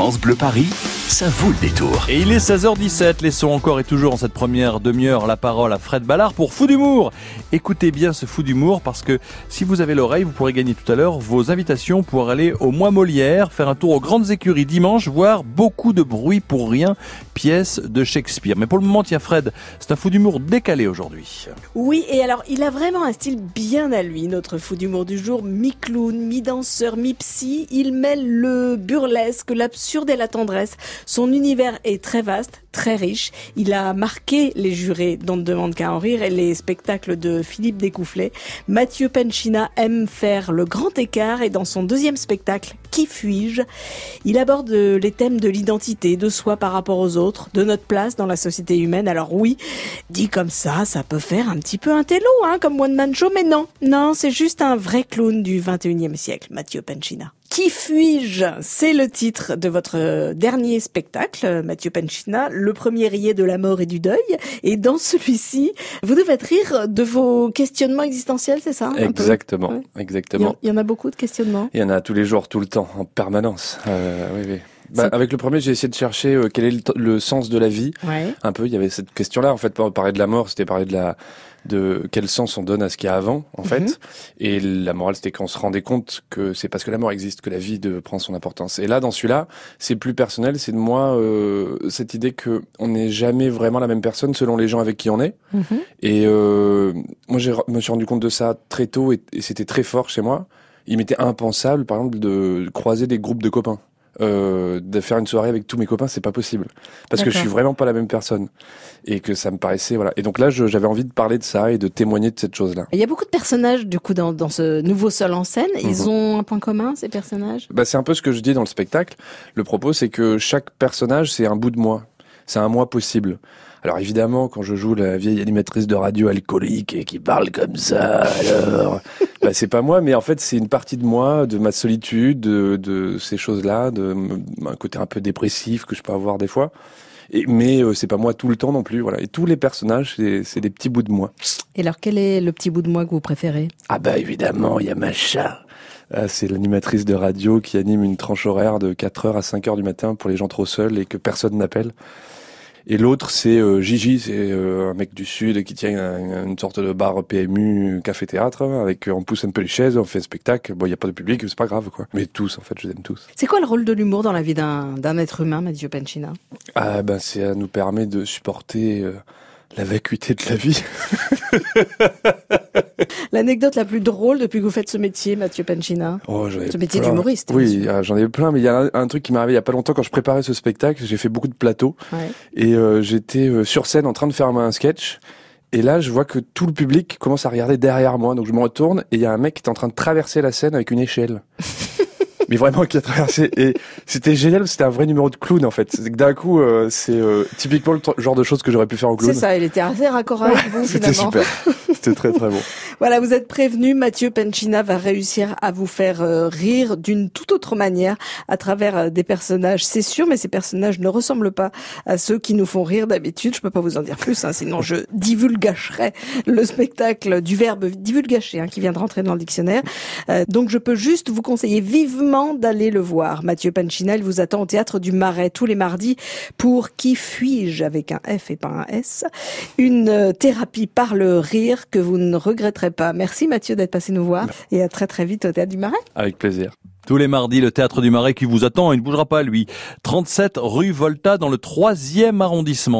France Bleu Paris, ça vaut le détour. Et il est 16h17, laissons encore et toujours en cette première demi-heure la parole à Fred Ballard pour Fou d'humour. Écoutez bien ce Fou d'humour parce que si vous avez l'oreille, vous pourrez gagner tout à l'heure vos invitations pour aller au Mois Molière, faire un tour aux grandes écuries dimanche, voir beaucoup de bruit pour rien, pièce de Shakespeare. Mais pour le moment, tiens Fred, c'est un Fou d'humour décalé aujourd'hui. Oui, et alors il a vraiment un style bien à lui, notre Fou d'humour du jour, mi-clown, mi-danseur, mi-psy. Il mêle le burlesque, l'absurde et la tendresse. Son univers est très vaste, très riche. Il a marqué les jurés dont ne demande qu'à en rire et les spectacles de Philippe Découfflet. Mathieu Penchina aime faire le grand écart et dans son deuxième spectacle, Qui fuis-je? Il aborde les thèmes de l'identité, de soi par rapport aux autres, de notre place dans la société humaine. Alors oui, dit comme ça, ça peut faire un petit peu un télo, hein, comme One Man Show, mais non, non, c'est juste un vrai clown du 21e siècle, Mathieu Penchina. Qui fuis-je? C'est le titre de votre dernier spectacle, Mathieu Penchina, le premier rier de la mort et du deuil. Et dans celui-ci, vous devez rire de vos questionnements existentiels, c'est ça Exactement, ouais. exactement. Il y, en a beaucoup de questionnements. Il y en a tous les jours, tout le temps, en permanence. Euh, oui, oui. Bah, avec le premier, j'ai essayé de chercher euh, quel est le, le, sens de la vie. Ouais. Un peu, il y avait cette question-là. En fait, parler de la mort, c'était parler de la de quel sens on donne à ce qu'il y a avant, en fait. Mhm. Et la morale, c'était qu'on se rendait compte que c'est parce que la mort existe que la vie de, prend son importance. Et là, dans celui-là, c'est plus personnel. C'est de moi euh, cette idée que on n'est jamais vraiment la même personne selon les gens avec qui on est. Mhm. Et euh, moi, je me suis rendu compte de ça très tôt et, et c'était très fort chez moi. Il m'était impensable, par exemple, de croiser des groupes de copains. Euh, de faire une soirée avec tous mes copains, c'est pas possible parce que je suis vraiment pas la même personne et que ça me paraissait voilà. Et donc là, j'avais envie de parler de ça et de témoigner de cette chose-là. Il y a beaucoup de personnages du coup dans, dans ce nouveau seul en scène. Ils Mhm. ont un point commun ces personnages? Bah, c'est un peu ce que je dis dans le spectacle. Le propos, c'est que chaque personnage, c'est un bout de moi. C'est un moi possible. Alors évidemment, quand je joue la vieille animatrice de radio alcoolique et qui parle comme ça, alors, bah, c'est pas moi, mais en fait, c'est une partie de moi, de ma solitude, de, de ces choses-là, de un côté un peu dépressif que je peux avoir des fois. Et, mais euh, c'est pas moi tout le temps non plus, voilà. Et tous les personnages, c'est c'est des petits bouts de moi. Et alors quel est le petit bout de moi que vous préférez? Ah bah évidemment, il y a Macha. Ah, c'est l'animatrice de radio qui anime une tranche horaire de 4h à 5h du matin pour les gens trop seuls et que personne n'appelle. Et l'autre, c'est euh, Gigi, c'est euh, un mec du Sud qui tient un- une sorte de bar PMU, café-théâtre, hein, avec on pousse un peu les chaises, on fait un spectacle. Bon, il n'y a pas de public, c'est pas grave, quoi. Mais tous, en fait, je les aime tous. C'est quoi le rôle de l'humour dans la vie d'un d'un être humain, Mathieu Penchina Ah ben, ça nous permet de supporter euh, la vacuité de la vie. L'anecdote la plus drôle depuis que vous faites ce métier, Mathieu Penchina Oh, Ce métier d'humoriste, bien Oui, ah, j'en ai plein, mais il y a un, un truc qui m'est arrivé il y a pas longtemps quand je préparais ce spectacle. J'ai fait beaucoup de plateaux Ouais. et euh, j'étais euh, sur scène en train de faire un sketch. Et là, je vois que tout le public commence à regarder derrière moi. Donc je me retourne et il y a un mec qui est en train de traverser la scène avec une échelle. Mais vraiment qui a traversé. Et c'était génial, c'était un vrai numéro de clown en fait. D'un coup, euh, c'est euh, typiquement le genre de choses que j'aurais pu faire en clown. C'est ça, il était assez raccord avec vous C'était finalement. super. C'était très très bon. Voilà, vous êtes prévenu, Mathieu Penchina va réussir à vous faire euh, rire d'une toute autre manière à travers euh, des personnages, c'est sûr, mais ces personnages ne ressemblent pas à ceux qui nous font rire d'habitude. Je peux pas vous en dire plus, hein, sinon je divulgacherais le spectacle du verbe divulgacher hein, qui vient de rentrer dans le dictionnaire. Euh, donc je peux juste vous conseiller vivement d'aller le voir. Mathieu Penchina, il vous attend au théâtre du Marais tous les mardis pour Qui fuis-je avec un F et pas un S? Une thérapie par le rire que vous ne regretterez pas. Merci Mathieu d'être passé nous voir et à très très vite au théâtre du Marais. Avec plaisir. Tous les mardis, le théâtre du Marais qui vous attend, il ne bougera pas lui. 37 rue Volta dans le troisième arrondissement.